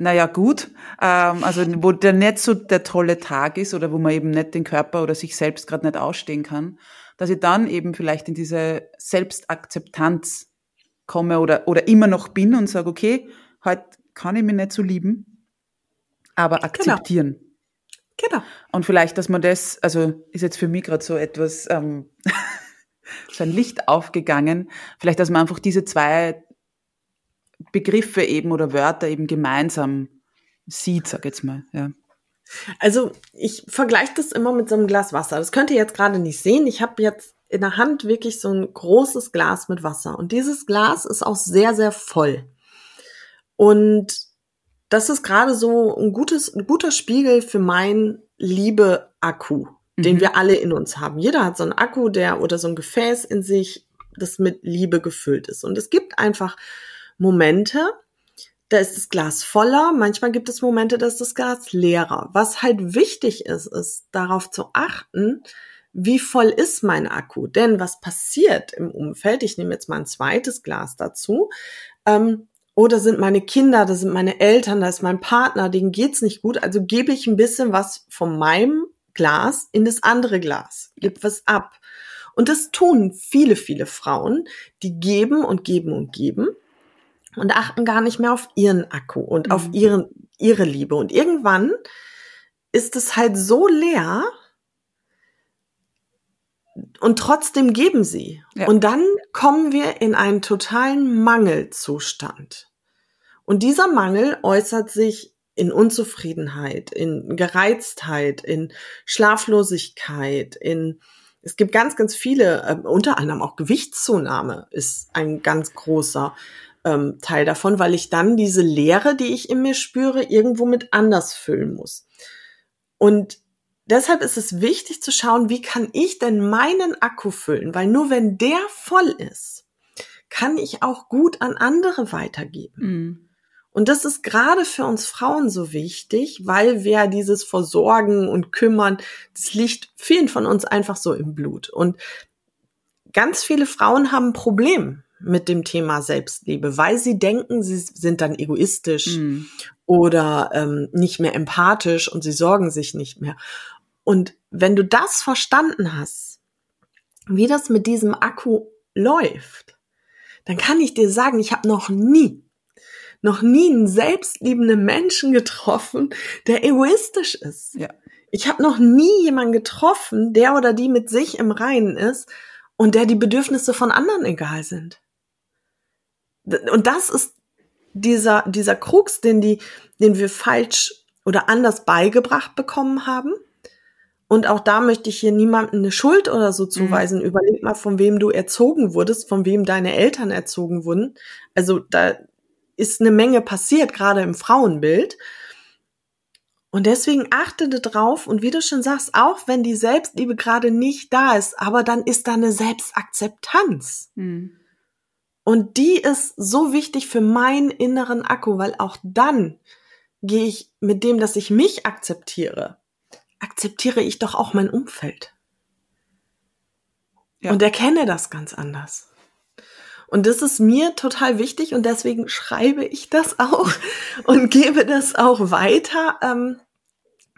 naja, gut, ähm, also wo der nicht so der tolle Tag ist oder wo man eben nicht den Körper oder sich selbst gerade nicht ausstehen kann, dass ich dann eben vielleicht in diese Selbstakzeptanz komme oder, oder immer noch bin und sage, okay, heute kann ich mich nicht so lieben, aber genau. akzeptieren. Genau. genau. Und vielleicht, dass man das, also ist jetzt für mich gerade so etwas, ähm, so ein Licht aufgegangen, vielleicht, dass man einfach diese zwei Begriffe eben oder Wörter eben gemeinsam sieht, sag jetzt mal, ja. Also ich vergleiche das immer mit so einem Glas Wasser. Das könnt ihr jetzt gerade nicht sehen. Ich habe jetzt in der Hand wirklich so ein großes Glas mit Wasser. Und dieses Glas ist auch sehr, sehr voll. Und das ist gerade so ein, gutes, ein guter Spiegel für mein Liebe-Akku, mhm. den wir alle in uns haben. Jeder hat so einen Akku, der oder so ein Gefäß in sich, das mit Liebe gefüllt ist. Und es gibt einfach Momente, da ist das Glas voller, manchmal gibt es Momente, da ist das Glas leerer. Was halt wichtig ist, ist darauf zu achten, wie voll ist mein Akku? Denn was passiert im Umfeld? Ich nehme jetzt mal ein zweites Glas dazu. Ähm, oder sind meine Kinder, da sind meine Eltern, da ist mein Partner, denen geht's nicht gut. Also gebe ich ein bisschen was von meinem Glas in das andere Glas, gebe was ab. Und das tun viele, viele Frauen, die geben und geben und geben und achten gar nicht mehr auf ihren Akku und mhm. auf ihren, ihre Liebe. Und irgendwann ist es halt so leer, und trotzdem geben sie. Ja. Und dann kommen wir in einen totalen Mangelzustand. Und dieser Mangel äußert sich in Unzufriedenheit, in Gereiztheit, in Schlaflosigkeit, in es gibt ganz, ganz viele, äh, unter anderem auch Gewichtszunahme ist ein ganz großer ähm, Teil davon, weil ich dann diese Leere, die ich in mir spüre, irgendwo mit anders füllen muss. Und deshalb ist es wichtig zu schauen, wie kann ich denn meinen Akku füllen? Weil nur wenn der voll ist, kann ich auch gut an andere weitergeben. Mhm. Und das ist gerade für uns Frauen so wichtig, weil wir dieses Versorgen und Kümmern, das liegt vielen von uns einfach so im Blut. Und ganz viele Frauen haben ein Problem mit dem Thema Selbstliebe, weil sie denken, sie sind dann egoistisch mm. oder ähm, nicht mehr empathisch und sie sorgen sich nicht mehr. Und wenn du das verstanden hast, wie das mit diesem Akku läuft, dann kann ich dir sagen, ich habe noch nie, noch nie einen selbstliebenden Menschen getroffen, der egoistisch ist. Ja. Ich habe noch nie jemanden getroffen, der oder die mit sich im Reinen ist und der die Bedürfnisse von anderen egal sind. Und das ist dieser, dieser Krux, den die, den wir falsch oder anders beigebracht bekommen haben und auch da möchte ich hier niemandem eine Schuld oder so mhm. zuweisen. Mhm. Überleg mal, von wem du erzogen wurdest, von wem deine Eltern erzogen wurden. Also da ist eine Menge passiert, gerade im Frauenbild. Und deswegen achte drauf und wie du schon sagst, auch wenn die Selbstliebe gerade nicht da ist, aber dann ist da eine Selbstakzeptanz. Mhm. Und die ist so wichtig für meinen inneren Akku, weil auch dann gehe ich mit dem, dass ich mich akzeptiere, akzeptiere ich doch auch mein Umfeld. Ja. Und erkenne das ganz anders. Und das ist mir total wichtig und deswegen schreibe ich das auch und gebe das auch weiter, ähm,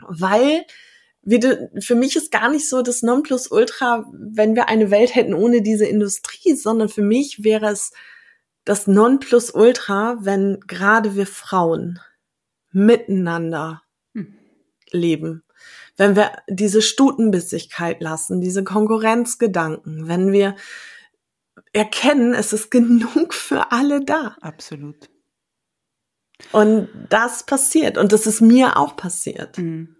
weil für mich ist gar nicht so das Nonplusultra, wenn wir eine Welt hätten ohne diese Industrie, sondern für mich wäre es das Nonplusultra, wenn gerade wir Frauen miteinander hm. leben wenn wir diese Stutenbissigkeit lassen, diese Konkurrenzgedanken, wenn wir erkennen, es ist genug für alle da. Absolut. Und das passiert und das ist mir auch passiert. Mhm.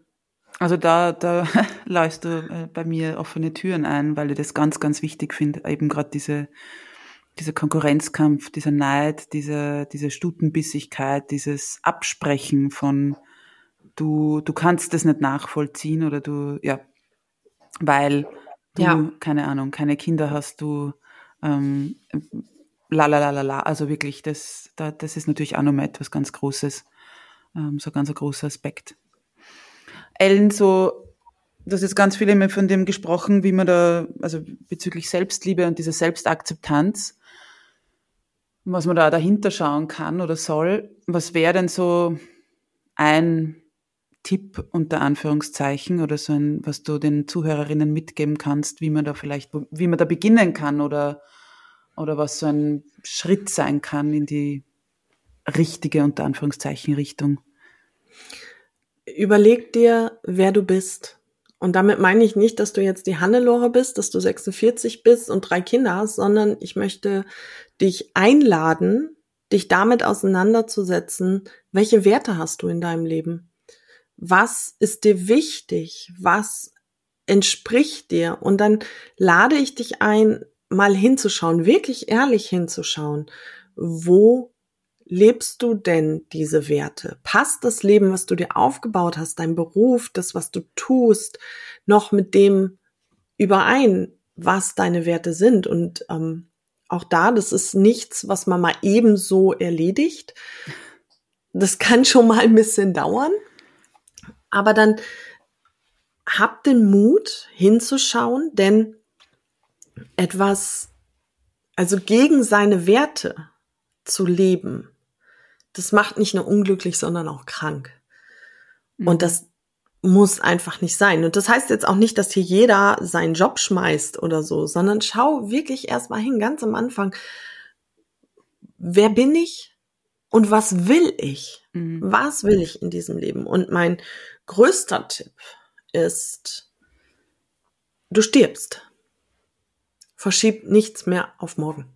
Also da, da läufst du äh, bei mir offene Türen ein, weil ich das ganz, ganz wichtig finde, eben gerade diese, dieser Konkurrenzkampf, dieser Neid, diese, diese Stutenbissigkeit, dieses Absprechen von du, du kannst das nicht nachvollziehen oder du, ja, weil du, ja. keine Ahnung, keine Kinder hast, du, ähm, la la la la la, also wirklich, das, da, das ist natürlich auch nochmal etwas ganz Großes, ähm, so ganz ein großer Aspekt. Ellen, so, du hast jetzt ganz viel immer von dem gesprochen, wie man da, also bezüglich Selbstliebe und dieser Selbstakzeptanz, was man da dahinter schauen kann oder soll. Was wäre denn so ein Tipp unter Anführungszeichen oder so ein, was du den Zuhörerinnen mitgeben kannst, wie man da vielleicht, wie man da beginnen kann oder, oder was so ein Schritt sein kann in die richtige unter Anführungszeichen Richtung? Überleg dir, wer du bist. Und damit meine ich nicht, dass du jetzt die Hannelore bist, dass du 46 bist und drei Kinder hast, sondern ich möchte dich einladen, dich damit auseinanderzusetzen, welche Werte hast du in deinem Leben? was ist dir wichtig, was entspricht dir. Und dann lade ich dich ein, mal hinzuschauen, wirklich ehrlich hinzuschauen, wo lebst du denn diese Werte? Passt das Leben, was du dir aufgebaut hast, dein Beruf, das, was du tust, noch mit dem überein, was deine Werte sind? Und ähm, auch da, das ist nichts, was man mal ebenso erledigt, das kann schon mal ein bisschen dauern. Aber dann habt den Mut hinzuschauen, denn etwas, also gegen seine Werte zu leben, das macht nicht nur unglücklich, sondern auch krank. Und mhm. das muss einfach nicht sein. Und das heißt jetzt auch nicht, dass hier jeder seinen Job schmeißt oder so, sondern schau wirklich erstmal hin, ganz am Anfang. Wer bin ich und was will ich? Mhm. Was will ich in diesem Leben? Und mein größter Tipp ist, du stirbst. Verschieb nichts mehr auf morgen.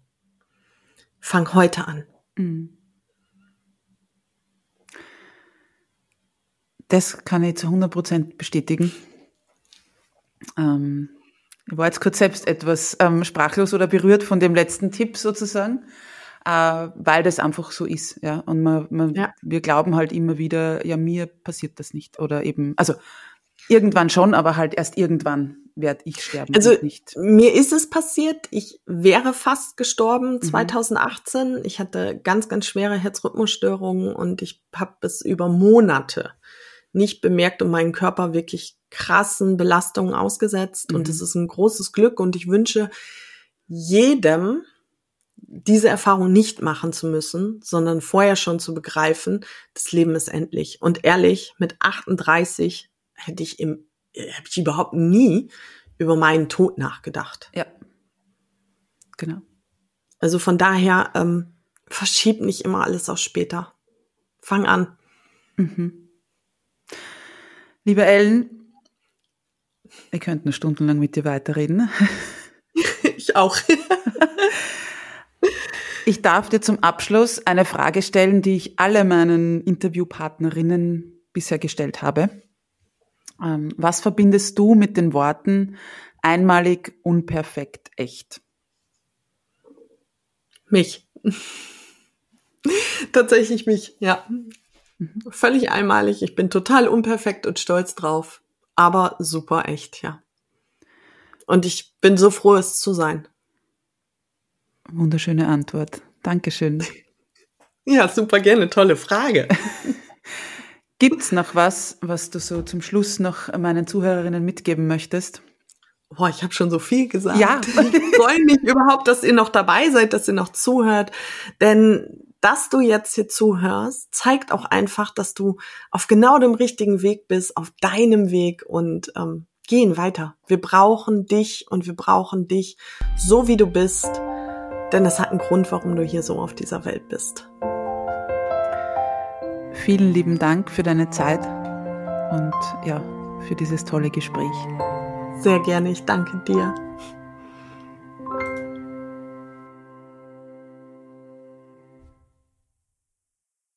Fang heute an. Mhm. Das kann ich zu 100 Prozent bestätigen. Ähm, ich war jetzt kurz selbst etwas ähm, sprachlos oder berührt von dem letzten Tipp sozusagen, äh, weil das einfach so ist. Ja, und man, man, ja. wir glauben halt immer wieder, ja mir passiert das nicht oder eben, also irgendwann schon, aber halt erst irgendwann werde ich sterben. Also nicht. mir ist es passiert. Ich wäre fast gestorben 2018. Mhm. Ich hatte ganz, ganz schwere Herzrhythmusstörungen und ich habe es über Monate nicht bemerkt und meinen Körper wirklich krassen Belastungen ausgesetzt. Mhm. Und es ist ein großes Glück und ich wünsche jedem, diese Erfahrung nicht machen zu müssen, sondern vorher schon zu begreifen, das Leben ist endlich. Und ehrlich, mit 38 hätte ich im, habe ich überhaupt nie über meinen Tod nachgedacht. Ja. Genau. Also von daher, ähm, verschieb nicht immer alles auf später. Fang an. Mhm. Liebe Ellen, wir könnten stundenlang mit dir weiterreden. Ich auch. Ich darf dir zum Abschluss eine Frage stellen, die ich alle meinen Interviewpartnerinnen bisher gestellt habe. Ähm, was verbindest du mit den Worten einmalig, unperfekt, echt? Mich. Tatsächlich mich, ja. Mhm. Völlig einmalig. Ich bin total unperfekt und stolz drauf. Aber super echt, ja. Und ich bin so froh, es zu sein. Wunderschöne Antwort. Dankeschön. Ja, super gerne. Tolle Frage. Gibt's noch was, was du so zum Schluss noch meinen Zuhörerinnen mitgeben möchtest? Boah, ich habe schon so viel gesagt. Ja. Ich freue mich überhaupt, dass ihr noch dabei seid, dass ihr noch zuhört. Denn dass du jetzt hier zuhörst, zeigt auch einfach, dass du auf genau dem richtigen Weg bist, auf deinem Weg und ähm, gehen weiter. Wir brauchen dich und wir brauchen dich so, wie du bist, denn es hat einen Grund, warum du hier so auf dieser Welt bist. Vielen lieben Dank für deine Zeit und ja, für dieses tolle Gespräch. Sehr gerne, ich danke dir.